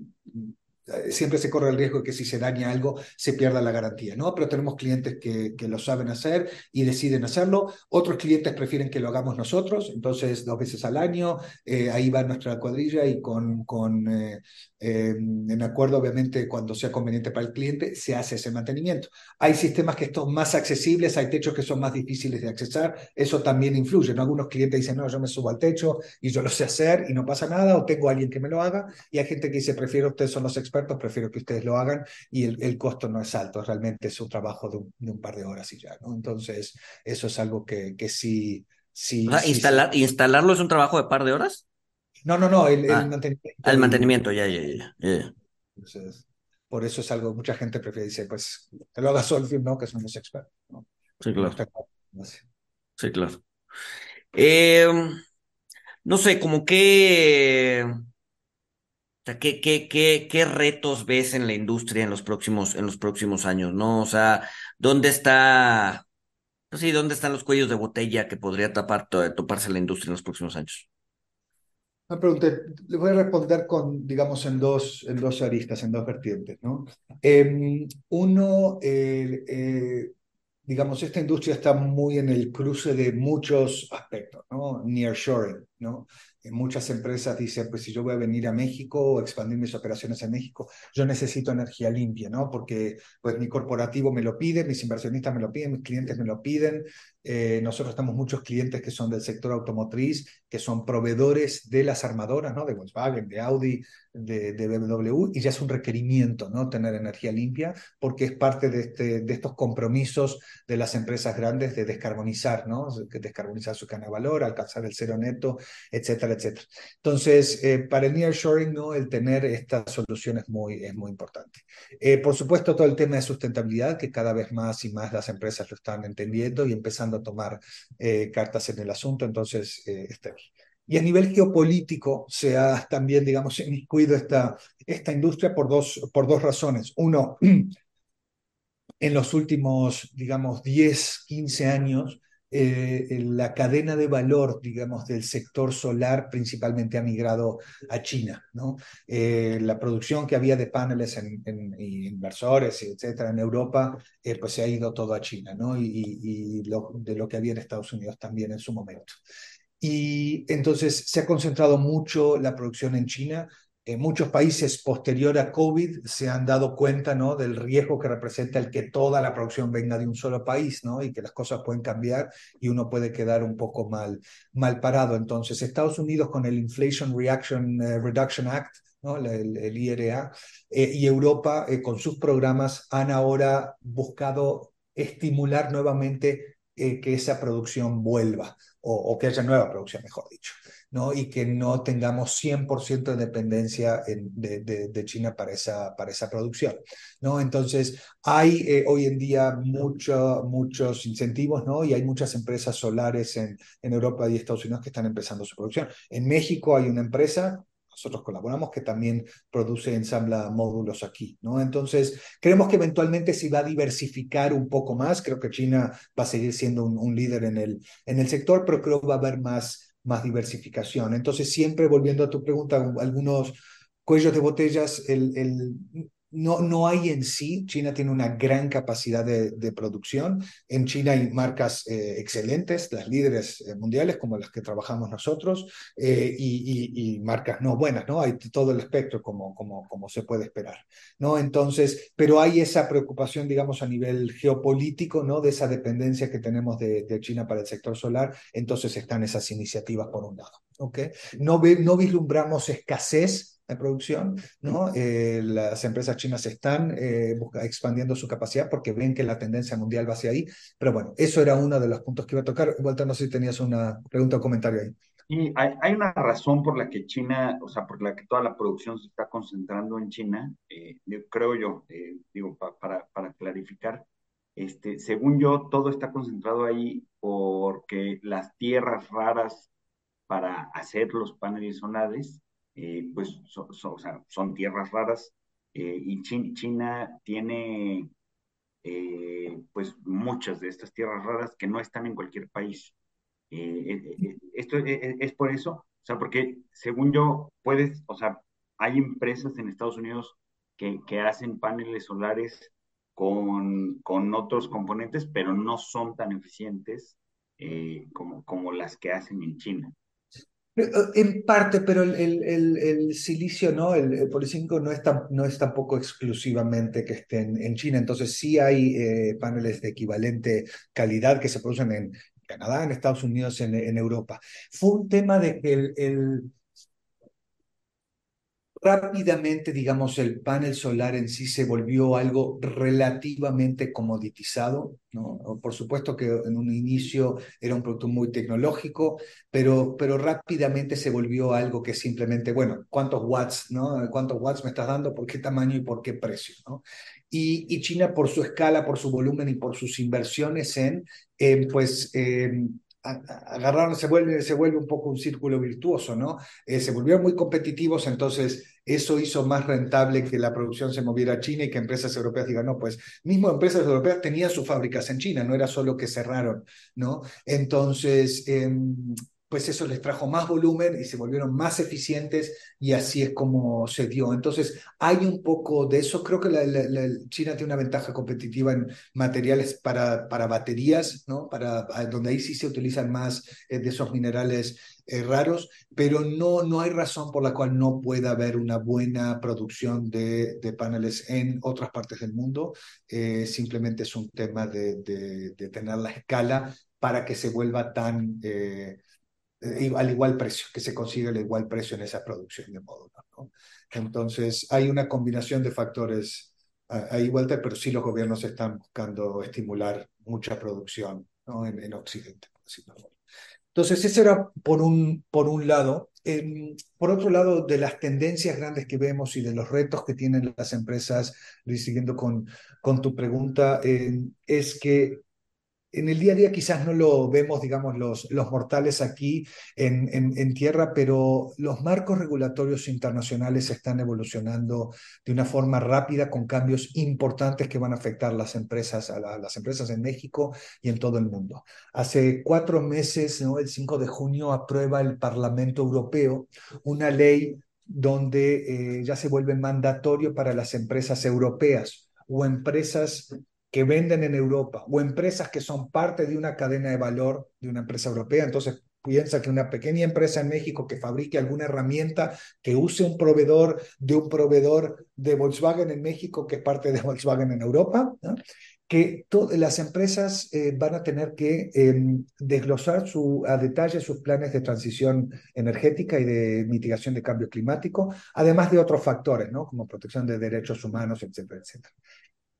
siempre se corre el riesgo de que si se daña algo se pierda la garantía, ¿no? Pero tenemos clientes que, que, lo saben hacer y deciden hacerlo. Otros clientes prefieren que lo hagamos nosotros, entonces dos veces al año, eh, ahí va nuestra cuadrilla y con, con eh, en acuerdo, obviamente, cuando sea conveniente para el cliente, se hace ese mantenimiento. Hay sistemas que son más accesibles, hay techos que son más difíciles de accesar, eso también influye, ¿no? Algunos clientes dicen, no, yo me subo al techo y yo lo sé hacer y no pasa nada, o tengo a alguien que me lo haga, y hay gente que dice, prefiero, ustedes son los expertos prefiero que ustedes lo hagan y el, el costo no es alto, realmente es un trabajo de un, de un, par de horas y ya, ¿no? Entonces, eso es algo que, que sí... sí, sí instalar, sí. ¿Instalarlo es un trabajo de par de horas? No, no, no, el, ah, el mantenimiento. El mantenimiento, ya, ya, ya. Entonces, por eso es algo, mucha gente prefiere, dice, pues, que lo haga Solfium, ¿no? Que son los expertos, ¿no? Sí, claro. Sí, claro. Eh, no sé, como que ¿qué, qué, qué, ¿qué retos ves en la industria en los próximos, en los próximos años, no? O sea, ¿dónde está, pues sí, dónde están los cuellos de botella que podría tapar, toparse la industria en los próximos años? Una pregunta, le voy a responder con, digamos, en dos, en dos aristas, en dos vertientes, ¿no? Eh, uno, eh, eh, digamos, esta industria está muy en el cruce de muchos aspectos, ¿no? Nearshoring, ¿no? muchas empresas dicen, pues si yo voy a venir a México o expandir mis operaciones en México, yo necesito energía limpia, ¿no? Porque pues mi corporativo me lo pide, mis inversionistas me lo piden, mis clientes me lo piden. Eh, nosotros tenemos muchos clientes que son del sector automotriz, que son proveedores de las armadoras, ¿no? De Volkswagen, de Audi, de, de BMW, y ya es un requerimiento, ¿no? Tener energía limpia, porque es parte de, este, de estos compromisos de las empresas grandes de descarbonizar, ¿no? Descarbonizar su cadena de valor, alcanzar el cero neto, etcétera, etcétera. Entonces, eh, para el nearshoring, ¿no? el tener estas soluciones es muy, es muy importante. Eh, por supuesto, todo el tema de sustentabilidad, que cada vez más y más las empresas lo están entendiendo y empezando tomar eh, cartas en el asunto, entonces, este, y a nivel geopolítico se ha también, digamos, inmiscuido esta, esta industria por dos, por dos razones. Uno, en los últimos, digamos, 10, 15 años, eh, la cadena de valor, digamos, del sector solar principalmente ha migrado a China, ¿no? Eh, la producción que había de paneles en, en inversores, etcétera, en Europa, eh, pues se ha ido todo a China, ¿no? Y, y, lo, de lo que había en Estados Unidos también en su momento. Y entonces se ha concentrado mucho la producción en China, en muchos países posterior a COVID se han dado cuenta ¿no? del riesgo que representa el que toda la producción venga de un solo país ¿no? y que las cosas pueden cambiar y uno puede quedar un poco mal, mal parado. Entonces, Estados Unidos con el Inflation Reaction, uh, Reduction Act, ¿no? el, IRA, eh, y Europa eh, con sus programas han ahora buscado estimular nuevamente eh, que esa producción vuelva o que haya nueva producción, mejor dicho. ¿No? y que no tengamos 100% de dependencia en, de, de, de, China para esa, para esa producción. ¿no? Entonces, hay eh, hoy en día mucho, muchos incentivos ¿no? y hay muchas empresas solares en, en Europa y Estados Unidos que están empezando su producción. En México hay una empresa nosotros colaboramos, que también produce ensambla módulos aquí, ¿no? Entonces, creemos que eventualmente se va a diversificar un poco más, creo que China va a seguir siendo un, un líder en el, en el sector, pero creo que va a haber más, más diversificación. Entonces, siempre volviendo a tu pregunta, algunos cuellos de botellas, el, el, no, no hay en sí, China tiene una gran capacidad de, de producción. En China hay marcas eh, excelentes, las líderes eh, mundiales como las que trabajamos nosotros, eh, y, y, marcas no buenas, ¿no? Hay todo el espectro como, como, como se puede esperar, ¿no? Entonces, pero hay esa preocupación, digamos, a nivel geopolítico, ¿no? De esa dependencia que tenemos de, de China para el sector solar, entonces están esas iniciativas por un lado, ¿ok? No, ve, no vislumbramos escasez de producción, ¿no? Eh, las empresas chinas están eh, expandiendo su capacidad porque ven que la tendencia mundial va hacia ahí, pero bueno, eso era uno de los puntos que iba a tocar. Walter, no sé si tenías una pregunta o comentario ahí. Y hay, hay, una razón por la que China, o sea, por la que toda la producción se está concentrando en China, eh, creo yo, eh, digo, pa, para, para clarificar, este, según yo, todo está concentrado ahí porque las tierras raras para hacer los paneles solares pues son tierras raras y China tiene pues muchas de estas tierras raras que no están en cualquier país. esto es, por eso, o sea, porque según yo, puedes, o sea, hay empresas en Estados Unidos que, que hacen paneles solares con, con, otros componentes, pero no son tan eficientes eh, como, como las que hacen en China. Eh, en parte, pero el, el, el, silicio, ¿no? El, el no es, no es tampoco exclusivamente que estén en China. Entonces sí hay eh, paneles de equivalente calidad que se producen en Canadá, en Estados Unidos, en, en Europa. Fue un tema de que el, rápidamente, digamos, el panel solar en sí se volvió algo relativamente comoditizado, ¿no? Por supuesto que en un inicio era un producto muy tecnológico, pero, pero rápidamente se volvió algo que simplemente, bueno, ¿cuántos watts, no? ¿Cuántos watts me estás dando? ¿Por qué tamaño y por qué precio, no? Y, y China, por su escala, por su volumen y por sus inversiones en, pues, agarraron, se vuelve, se vuelve un poco un círculo virtuoso, ¿no? Eh, se volvieron muy competitivos, entonces eso hizo más rentable que la producción se moviera a China y que empresas europeas digan, no, pues mismo empresas europeas tenían sus fábricas en China, no era solo que cerraron, ¿no? Entonces, eh, pues eso les trajo más volumen y se volvieron más eficientes y así es como se dio. Entonces, hay un poco de eso. Creo que China tiene una ventaja competitiva en materiales para, para baterías, ¿no? Para, donde ahí sí se utilizan más eh, de esos minerales eh, raros, pero no, no hay razón por la cual no pueda haber una buena producción de, de paneles en otras partes del mundo. Eh, simplemente es un tema de, de, tener la escala para que se vuelva tan al igual precio, que se consigue el igual precio en esa producción de módulos. ¿no? Entonces, hay una combinación de factores ahí vuelta, pero sí los gobiernos están buscando estimular mucha producción en, en, Occidente. Entonces, eso era por un, por un lado. por otro lado, de las tendencias grandes que vemos y de los retos que tienen las empresas, siguiendo con, con tu pregunta, eh, es que en el día a día quizás no lo vemos, digamos, los, los mortales aquí en, en, tierra, pero los marcos regulatorios internacionales están evolucionando de una forma rápida con cambios importantes que van a afectar las empresas, a, las empresas en México y en todo el mundo. Hace cuatro meses, el 5 de junio, aprueba el Parlamento Europeo una ley donde eh, ya se vuelve mandatorio para las empresas europeas o empresas que venden en Europa o empresas que son parte de una cadena de valor de una empresa europea. Entonces, piensa que una pequeña empresa en México que fabrique alguna herramienta, que use un proveedor de un proveedor de Volkswagen en México, que es parte de Volkswagen en Europa, que las empresas eh, van a tener que em, desglosar a detalle sus planes de transición energética y de mitigación de cambio climático, además de otros factores, ¿no? como protección de derechos humanos, etcétera, etcétera.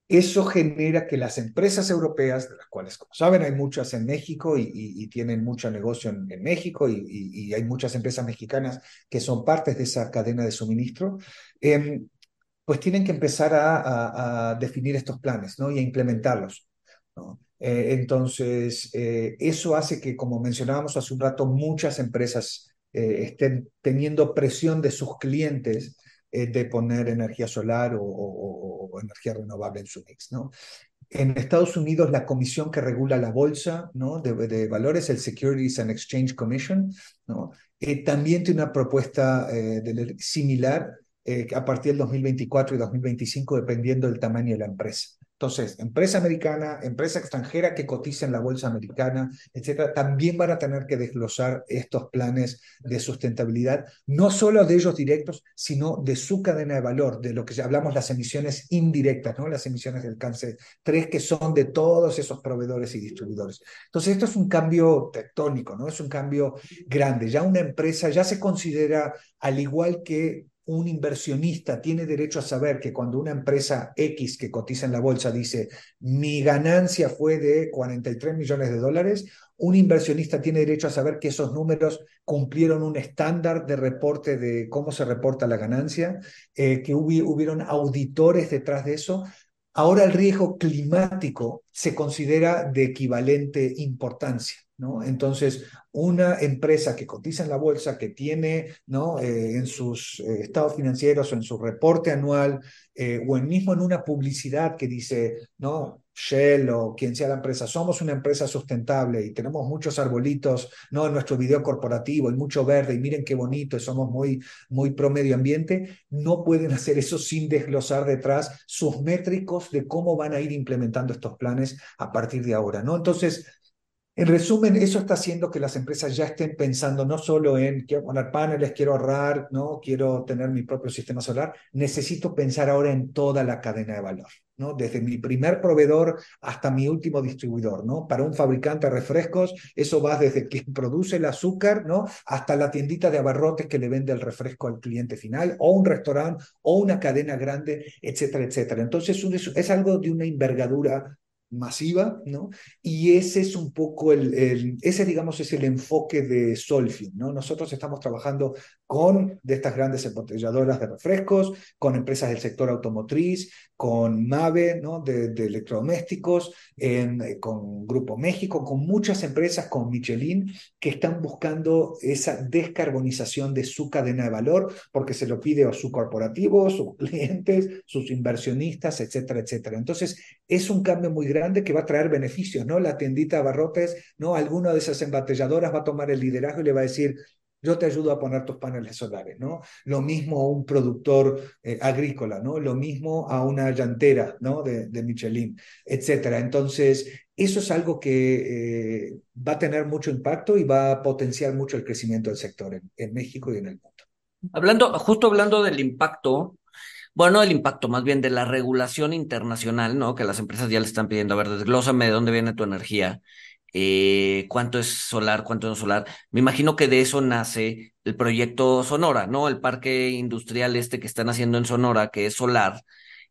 Eso genera que las empresas europeas, de las cuales, como saben, hay muchas en México y, tienen mucho negocio en, México y, hay muchas empresas mexicanas que son partes de esa cadena de suministro, em, pues tienen que empezar a, definir estos planes ¿no? y a implementarlos. Eh, entonces, eh, eso hace que, como mencionábamos hace un rato, muchas empresas eh, estén teniendo presión de sus clientes eh, de poner energía solar o, energía renovable en su mix. ¿no? En Estados Unidos, la comisión que regula la bolsa ¿no? de, valores, el Securities and Exchange Commission, ¿no? Eh, también tiene una propuesta eh, similar a partir del 2024 y 2025, dependiendo del tamaño de la empresa. Entonces, empresa americana, empresa extranjera que cotiza en la bolsa americana, etcétera, también van a tener que desglosar estos planes de sustentabilidad, no solo de ellos directos, sino de su cadena de valor, de lo que hablamos las emisiones indirectas, ¿no? Las emisiones del cáncer 3, que son de todos esos proveedores y distribuidores. Entonces, esto es un cambio tectónico, ¿no? Es un cambio grande. Ya una empresa ya se considera, al igual que un inversionista tiene derecho a saber que cuando una empresa X que cotiza en la bolsa dice mi ganancia fue de 43 millones de dólares, un inversionista tiene derecho a saber que esos números cumplieron un estándar de reporte de cómo se reporta la ganancia, eh, que hubieron auditores detrás de eso. Ahora el riesgo climático se considera de equivalente importancia. ¿No? Entonces, una empresa que cotiza en la bolsa, que tiene ¿no? Eh, en sus eh, estados financieros o en su reporte anual, eh, o en mismo en una publicidad que dice, ¿no? Shell o quien sea la empresa, somos una empresa sustentable y tenemos muchos arbolitos ¿no? en nuestro video corporativo y mucho verde y miren qué bonito y somos muy, muy pro medio ambiente, no pueden hacer eso sin desglosar detrás sus métricos de cómo van a ir implementando estos planes a partir de ahora. ¿no? Entonces, en resumen, eso está haciendo que las empresas ya estén pensando no solo en quiero poner paneles, quiero ahorrar, no quiero tener mi propio sistema solar, necesito pensar ahora en toda la cadena de valor, ¿no? Desde mi primer proveedor hasta mi último distribuidor, ¿no? Para un fabricante de refrescos, eso va desde quien produce el azúcar, ¿no? Hasta la tiendita de abarrotes que le vende el refresco al cliente final, o un restaurante, o una cadena grande, etcétera, etcétera. Entonces, es algo de una envergadura masiva, ¿no? Y ese es un poco el, ese digamos es el enfoque de Solfin, ¿no? Nosotros estamos trabajando con de estas grandes embotelladoras de refrescos, con empresas del sector automotriz, con Mave, ¿no? De, electrodomésticos, eh, con Grupo México, con muchas empresas, con Michelin, que están buscando esa descarbonización de su cadena de valor, porque se lo pide a su corporativo, sus clientes, sus inversionistas, etcétera, etcétera. Entonces, es un cambio muy grande que va a traer beneficios, ¿no? La tiendita de Barrotes, ¿no? Alguna de esas embatelladoras va a tomar el liderazgo y le va a decir, yo te ayudo a poner tus paneles solares, ¿no? Lo mismo a un productor eh, agrícola, ¿no? Lo mismo a una llantera, ¿no? De, Michelin, etcétera. Entonces, eso es algo que eh, va a tener mucho impacto y va a potenciar mucho el crecimiento del sector en, en México y en el mundo. Hablando, justo hablando del impacto, bueno, el impacto más bien de la regulación internacional, ¿no? Que las empresas ya le están pidiendo, a ver, desglósame de dónde viene tu energía, eh, cuánto es solar, cuánto no es solar. Me imagino que de eso nace el proyecto Sonora, ¿no? El parque industrial este que están haciendo en Sonora, que es solar,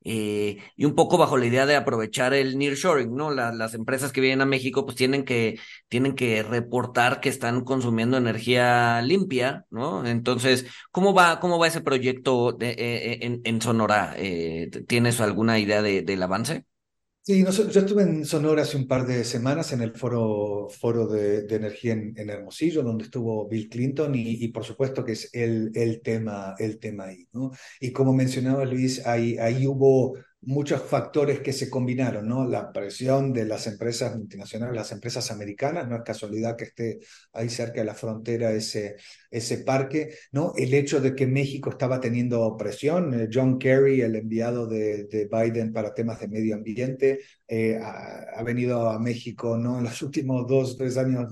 eh, y un poco bajo la idea de aprovechar el nearshoring, ¿no? las empresas que vienen a México pues tienen que, tienen que reportar que están consumiendo energía limpia, ¿no? Entonces, ¿cómo va, cómo va ese proyecto de, eh, en, en, Sonora? Eh, ¿Tienes alguna idea de, del avance? Sí, no, yo estuve en Sonora hace un par de semanas en el foro, foro de, de energía en, en, Hermosillo, donde estuvo Bill Clinton y, y, por supuesto que es el, el, tema, el tema ahí. ¿no? Y como mencionaba Luis, ahí, ahí hubo muchos factores que se combinaron, ¿no? La presión de las empresas multinacionales, las empresas americanas, no es casualidad que esté ahí cerca de la frontera ese, ese parque, ¿no? El hecho de que México estaba teniendo presión, eh, John Kerry, el enviado de, de Biden para temas de medio ambiente, eh, ha, ha, venido a México, ¿no? En los últimos dos, tres años,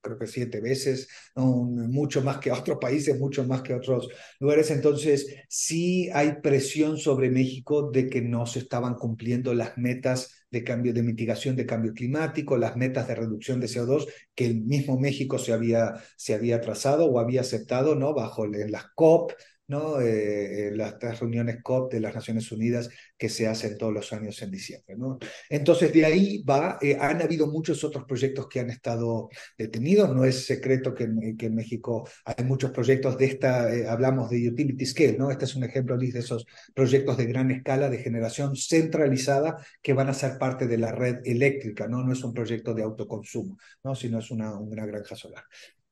creo que siete veces, ¿no? mucho más que otros países, mucho más que otros lugares, entonces sí hay presión sobre México de que no se estaban cumpliendo las metas de cambio de mitigación de cambio climático, las metas de reducción de CO2 que el mismo México se había, se había trazado o había aceptado ¿no? bajo las COP, ¿no? Eh, las tres reuniones COP de las Naciones Unidas que se hacen todos los años en diciembre. ¿no? Entonces, de ahí va, eh, han habido muchos otros proyectos que han estado detenidos. No es secreto que, en México hay muchos proyectos de esta, eh, hablamos de utility scale. Este es un ejemplo de esos proyectos de gran escala de generación centralizada que van a ser parte de la red eléctrica, ¿no? Es un proyecto de autoconsumo, ¿no? Sino es una granja solar.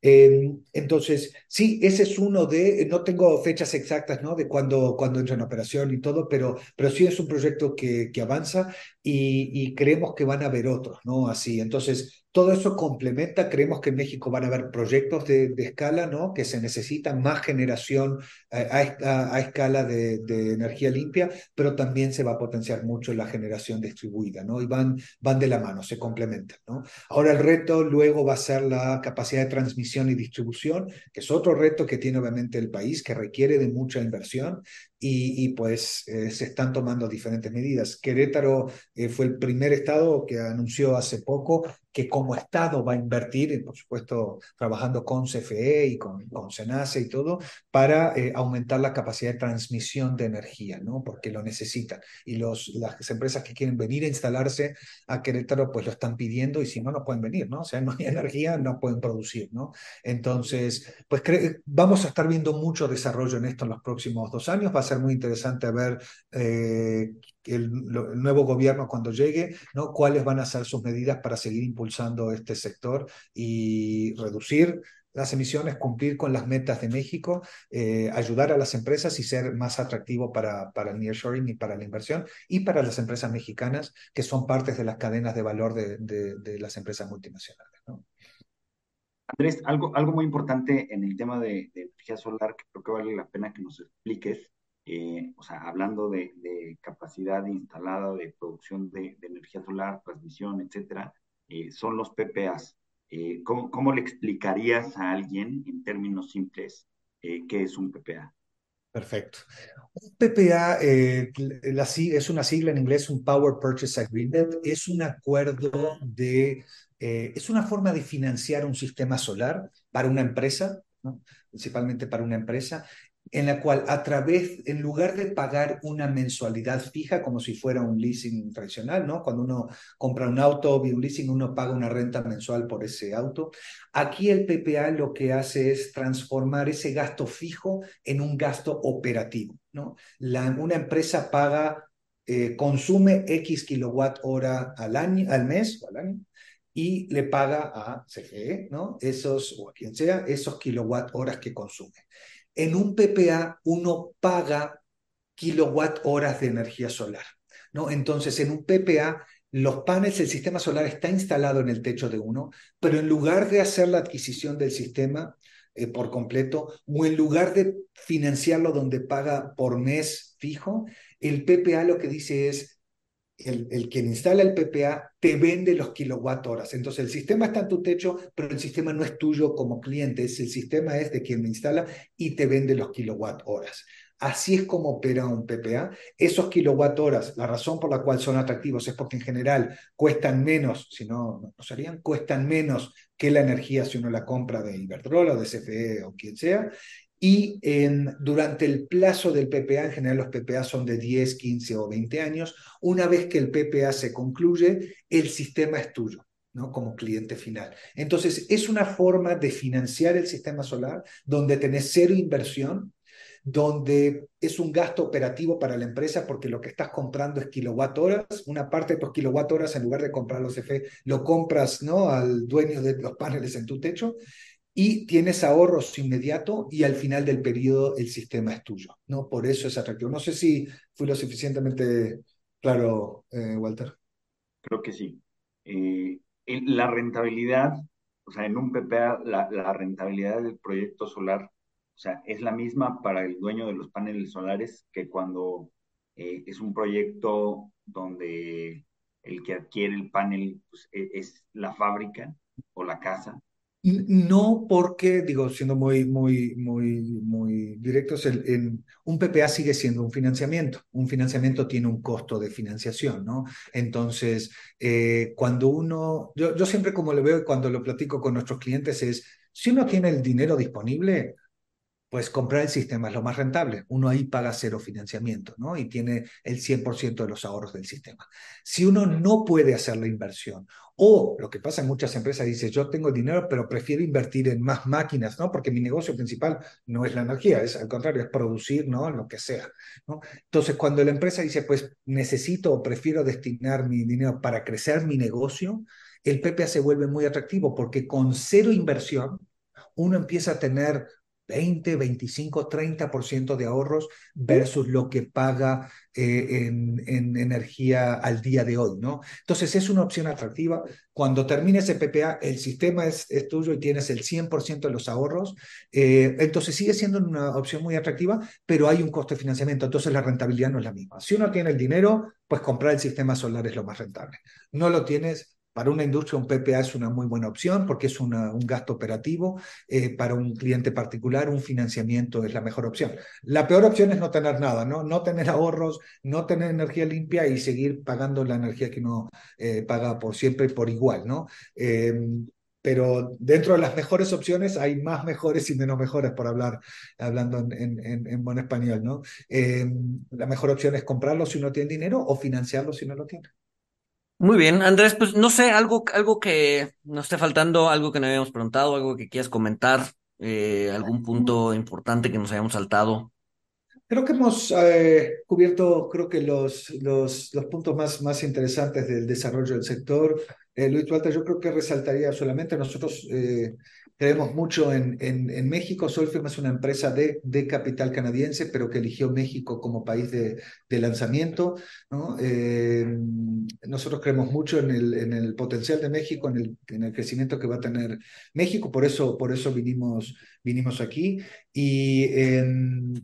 Eh, entonces, sí, ese es uno de, no tengo fechas exactas, ¿no? De cuándo cuando entra en operación y todo, pero, pero sí es un proyecto que, que avanza y, y, creemos que van a haber otros, ¿no? Así, entonces, todo eso complementa, creemos que en México van a haber proyectos de, escala, ¿no? Que se necesita más generación a, escala de, de, energía limpia, pero también se va a potenciar mucho la generación distribuida, ¿no? Y van, van de la mano, se complementan, ¿no? Ahora el reto luego va a ser la capacidad de transmisión y distribución, que es otro reto que tiene obviamente el país, que requiere de mucha inversión y, pues eh, se están tomando diferentes medidas. Querétaro eh, fue el primer estado que anunció hace poco que como Estado va a invertir, por supuesto, trabajando con CFE y con, con SENACE y todo, para eh, aumentar la capacidad de transmisión de energía, ¿no? Porque lo necesitan. Y los, las empresas que quieren venir a instalarse a Querétaro, pues lo están pidiendo y si no, no pueden venir, ¿no? O sea, no hay energía, no pueden producir, ¿no? Entonces, pues vamos a estar viendo mucho desarrollo en esto en los próximos dos años. Va ser muy interesante ver eh, el, nuevo gobierno cuando llegue, ¿no? cuáles van a ser sus medidas para seguir impulsando este sector y reducir las emisiones, cumplir con las metas de México, eh, ayudar a las empresas y ser más atractivo para, para el nearshoring y para la inversión y para las empresas mexicanas que son partes de las cadenas de valor de, de, las empresas multinacionales. Andrés, algo, algo muy importante en el tema de, energía solar que creo que vale la pena que nos expliques, eh, o sea, hablando de, capacidad instalada de producción de, energía solar, transmisión, etcétera, eh, son los PPAs. Eh, ¿cómo, le explicarías a alguien en términos simples qué es un PPA? Perfecto. Un PPA es una sigla en inglés, un Power Purchase Agreement, es un acuerdo de, es una forma de financiar un sistema solar para una empresa, principalmente para una empresa, en la cual a través, en lugar de pagar una mensualidad fija como si fuera un leasing tradicional, ¿no? Cuando uno compra un auto o un leasing, uno paga una renta mensual por ese auto. Aquí el PPA lo que hace es transformar ese gasto fijo en un gasto operativo, ¿no? Una empresa paga, eh, consume X kilowatt hora al año, al mes al año, y le paga a CFE, ¿no? Esos, o a quien sea, esos kilowatt horas que consume. En un PPA uno paga kilowatt horas de energía solar. ¿no? Entonces, en un PPA, los paneles, el sistema solar está instalado en el techo de uno, pero en lugar de hacer la adquisición del sistema eh, por completo, o en lugar de financiarlo donde paga por mes fijo, el PPA lo que dice es, el, el, instala el PPA te vende los kilowatt horas. Entonces el sistema está en tu techo, pero el sistema no es tuyo como cliente, es el sistema es de quien lo instala y te vende los kilowatt horas. Así es como opera un PPA. Esos kilowatt horas, la razón por la cual son atractivos es porque en general cuestan menos, si no, no serían, cuestan menos que la energía si uno la compra de Iberdrola o de CFE o quien sea, y durante el plazo del PPA, en general los PPA son de 10, 15 o 20 años, una vez que el PPA se concluye, el sistema es tuyo. ¿no? como cliente final. Entonces, es una forma de financiar el sistema solar donde tenés cero inversión, donde es un gasto operativo para la empresa porque lo que estás comprando es kilowatt horas, una parte de tus kilowatt horas en lugar de comprar los CFE, lo compras ¿no? al dueño de los paneles en tu techo y tienes ahorros inmediato y al final del periodo el sistema es tuyo, ¿no? Por eso es atractivo. No sé si fui lo suficientemente claro, eh, Walter. Creo que sí. Eh, la rentabilidad, o sea, en un PPA, la, rentabilidad del proyecto solar, o sea, es la misma para el dueño de los paneles solares que cuando eh, es un proyecto donde el que adquiere el panel pues, e, es la fábrica o la casa no porque, digo, siendo muy, muy, muy, muy directos, un PPA sigue siendo un financiamiento. Un financiamiento tiene un costo de financiación, ¿no? Entonces, eh, cuando uno, yo, yo siempre como lo veo cuando lo platico con nuestros clientes es, si uno tiene el dinero disponible, pues comprar el sistema es lo más rentable. Uno ahí paga cero financiamiento, ¿no? Y tiene el 100% de los ahorros del sistema. Si uno no puede hacer la inversión, o lo que pasa en muchas empresas, dice, yo tengo dinero, pero prefiero invertir en más máquinas, ¿no? Porque mi negocio principal no es la energía, es al contrario, es producir, ¿no? Lo que sea, ¿no? Entonces, cuando la empresa dice, pues necesito o prefiero destinar mi dinero para crecer mi negocio, el PPA se vuelve muy atractivo porque con cero inversión, uno empieza a tener 20, 25, 30% de ahorros versus lo que paga eh, en, energía al día de hoy, ¿no? Entonces es una opción atractiva. Cuando termine ese PPA, el sistema es, tuyo y tienes el 100% de los ahorros. Eh, entonces sigue siendo una opción muy atractiva, pero hay un costo de financiamiento, entonces la rentabilidad no es la misma. Si uno tiene el dinero, pues comprar el sistema solar es lo más rentable. No lo tienes, para una industria un PPA es una muy buena opción porque es un gasto operativo. Eh, para un cliente particular un financiamiento es la mejor opción. La peor opción es no tener nada, no, no tener ahorros, no tener energía limpia y seguir pagando la energía que uno eh, paga por siempre por igual. ¿no? Em, pero dentro de las mejores opciones hay más mejores y menos mejores, por hablar, hablando en, en, en buen español, ¿no? Em, la mejor opción es comprarlo si uno tiene dinero o financiarlo si no lo tiene. Muy bien, Andrés, pues no sé, algo, algo que nos esté faltando, algo que no habíamos preguntado, algo que quieras comentar, eh, algún punto importante que nos hayamos saltado. Creo que hemos eh, cubierto, creo que los, los, puntos más, más interesantes del desarrollo del sector. Eh, Luis Walter, yo creo que resaltaría solamente, nosotros eh, creemos mucho en, en, en, México. Solfirm es una empresa de, de capital canadiense, pero que eligió México como país de, de lanzamiento. ¿no? Eh, nosotros creemos mucho en el, en el potencial de México, en el, en el crecimiento que va a tener México, por eso, por eso vinimos vinimos aquí y el,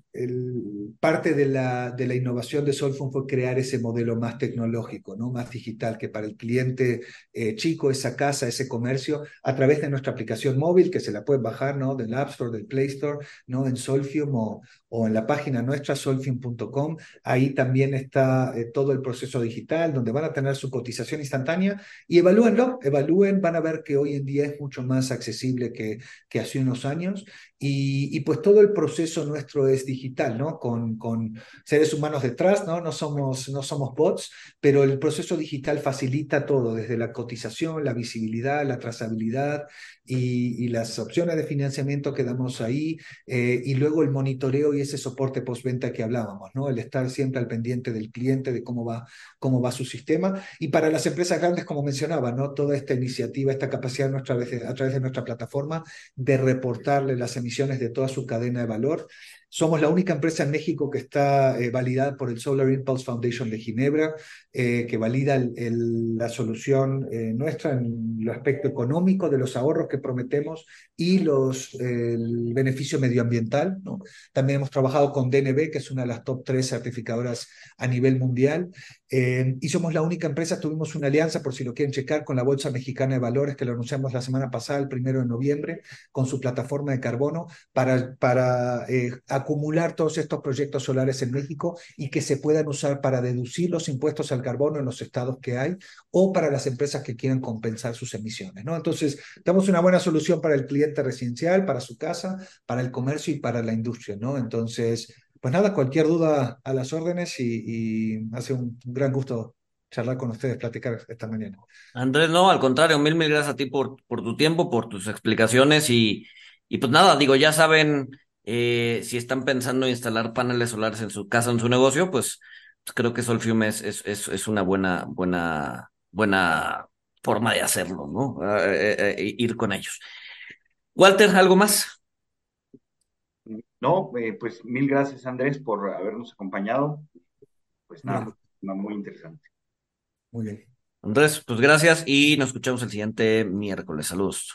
parte de la, de la innovación de Solfun fue crear ese modelo más tecnológico, ¿no? más digital, que para el cliente eh, chico, esa casa, ese comercio, a través de nuestra aplicación móvil, que se la pueden bajar ¿no? del App Store, del Play Store, ¿no? en Solfium o, o en la página nuestra, solfium.com. Ahí también está eh, todo el proceso digital, donde van a tener su cotización instantánea y evalúenlo, evalúen, van a ver que hoy en día es mucho más accesible que, que hace unos años y, pues todo el proceso nuestro es digital, ¿no? Con, con seres humanos detrás, ¿no? No somos, no somos bots, pero el proceso digital facilita todo, desde la cotización, la visibilidad, la trazabilidad y, las opciones de financiamiento que damos ahí, eh, y luego el monitoreo y ese soporte postventa que hablábamos, ¿no? El estar siempre al pendiente del cliente, de cómo va, cómo va su sistema. Y para las empresas grandes, como mencionaba, ¿no? Toda esta iniciativa, esta capacidad nuestra, a través de nuestra plataforma de reportarle las emisiones de toda su cadena de valor. Somos la única empresa en México que está eh, validada por el Solar Impulse Foundation de Ginebra, eh, que valida la solución eh, nuestra en el aspecto económico de los ahorros que prometemos y los, el beneficio medioambiental. ¿no? También hemos trabajado con DNB, que es una de las top tres certificadoras a nivel mundial. y somos la única empresa, tuvimos una alianza, por si lo quieren checar, con la Bolsa Mexicana de Valores, que lo anunciamos la semana pasada, el primero de noviembre, con su plataforma de carbono, para, para acumular todos estos proyectos solares en México y que se puedan usar para deducir los impuestos al carbono en los estados que hay o para las empresas que quieran compensar sus emisiones. ¿no? Entonces, damos una buena solución para el cliente residencial, para su casa, para el comercio y para la industria. ¿no? Entonces, pues nada, cualquier duda a las órdenes y, y hace un gran gusto charlar con ustedes, platicar esta mañana. Andrés, no, al contrario, mil, mil gracias a ti por, por tu tiempo, por tus explicaciones y, y pues nada, digo, ya saben eh, si están pensando en instalar paneles solares en su casa, en su negocio, pues, pues creo que Solfium es, es, es, una buena, buena, buena forma de hacerlo, ¿no? Eh, eh, ir con ellos. Walter, ¿algo más? No, pues mil gracias Andrés por habernos acompañado. Pues nada, muy interesante. Muy bien. Andrés, pues gracias y nos escuchamos el siguiente miércoles. Saludos.